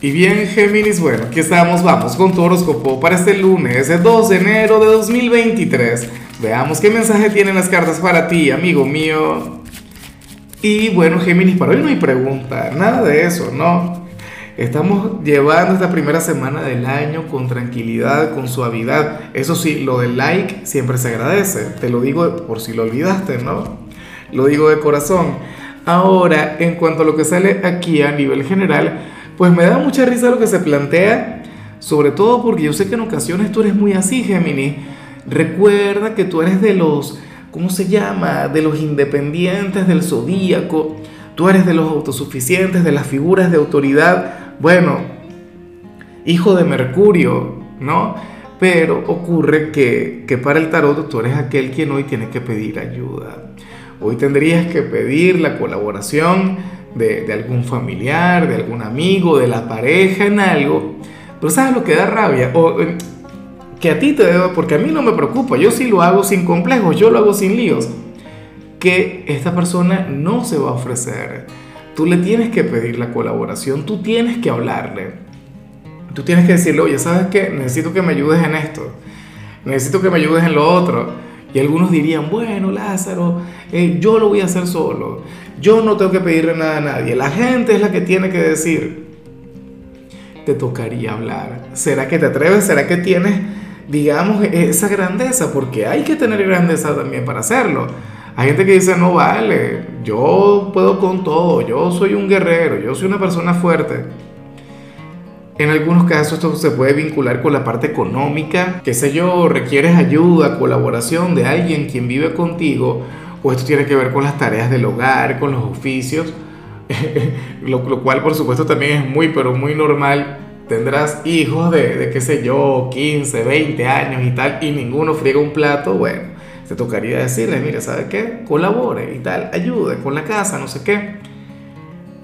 Y bien, Géminis, bueno, aquí estamos, vamos con tu horóscopo para este lunes, el 2 de enero de 2023. Veamos qué mensaje tienen las cartas para ti, amigo mío. Y bueno, Géminis, para hoy no hay pregunta, nada de eso, ¿no? Estamos llevando esta primera semana del año con tranquilidad, con suavidad. Eso sí, lo del like siempre se agradece. Te lo digo por si lo olvidaste, ¿no? Lo digo de corazón. Ahora, en cuanto a lo que sale aquí a nivel general, pues me da mucha risa lo que se plantea, sobre todo porque yo sé que en ocasiones tú eres muy así, Gemini. Recuerda que tú eres de los, ¿cómo se llama? De los independientes del zodíaco. Tú eres de los autosuficientes, de las figuras de autoridad. Bueno, hijo de Mercurio, ¿no? Pero ocurre que, que para el tarot tú eres aquel quien hoy tiene que pedir ayuda. Hoy tendrías que pedir la colaboración de, algún familiar, de algún amigo, de la pareja en algo, pero ¿sabes lo que da rabia? O, eh, que a ti te deba, porque a mí no me preocupa, yo sí lo hago sin complejos, yo lo hago sin líos, que esta persona no se va a ofrecer. Tú le tienes que pedir la colaboración, tú tienes que hablarle. Tú tienes que decirle, oye, ¿sabes qué? Necesito que me ayudes en esto. Necesito que me ayudes en lo otro. Y algunos dirían, bueno, Lázaro, eh, yo lo voy a hacer solo. Yo no tengo que pedirle nada a nadie. La gente es la que tiene que decir. Te tocaría hablar. ¿Será que te atreves? ¿Será que tienes, digamos, esa grandeza? Porque hay que tener grandeza también para hacerlo. Hay gente que dice, no vale, yo puedo con todo, yo soy un guerrero, yo soy una persona fuerte. En algunos casos esto se puede vincular con la parte económica, qué sé yo, requieres ayuda, colaboración de alguien quien vive contigo, o esto tiene que ver con las tareas del hogar, con los oficios, lo, cual por supuesto también es muy, pero muy normal. Tendrás hijos de, de, qué sé yo, 15, 20 años y tal, y ninguno friega un plato, bueno, te tocaría decirle, mire, ¿sabe qué? Colabore y tal, ayude con la casa, no sé qué.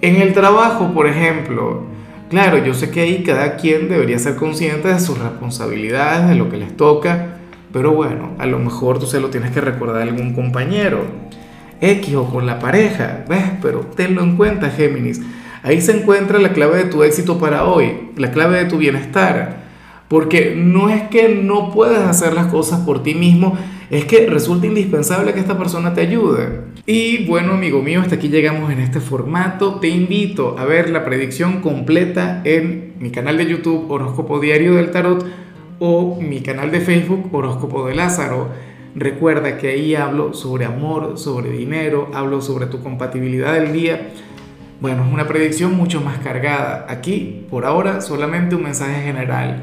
En el trabajo, por ejemplo, Claro, yo sé que ahí cada quien debería ser consciente de sus responsabilidades, de lo que les toca, pero bueno, a lo mejor tú se lo tienes que recordar a algún compañero, X o con la pareja, ¿ves? Pero tenlo en cuenta, Géminis. Ahí se encuentra la clave de tu éxito para hoy, la clave de tu bienestar. Porque no es que no puedas hacer las cosas por ti mismo, es que resulta indispensable que esta persona te ayude. Y bueno, amigo mío, hasta aquí llegamos en este formato. Te invito a ver la predicción completa en mi canal de YouTube Horóscopo Diario del Tarot o mi canal de Facebook Horóscopo de Lázaro. Recuerda que ahí hablo sobre amor, sobre dinero, hablo sobre tu compatibilidad del día. Bueno, es una predicción mucho más cargada. Aquí, por ahora, solamente un mensaje general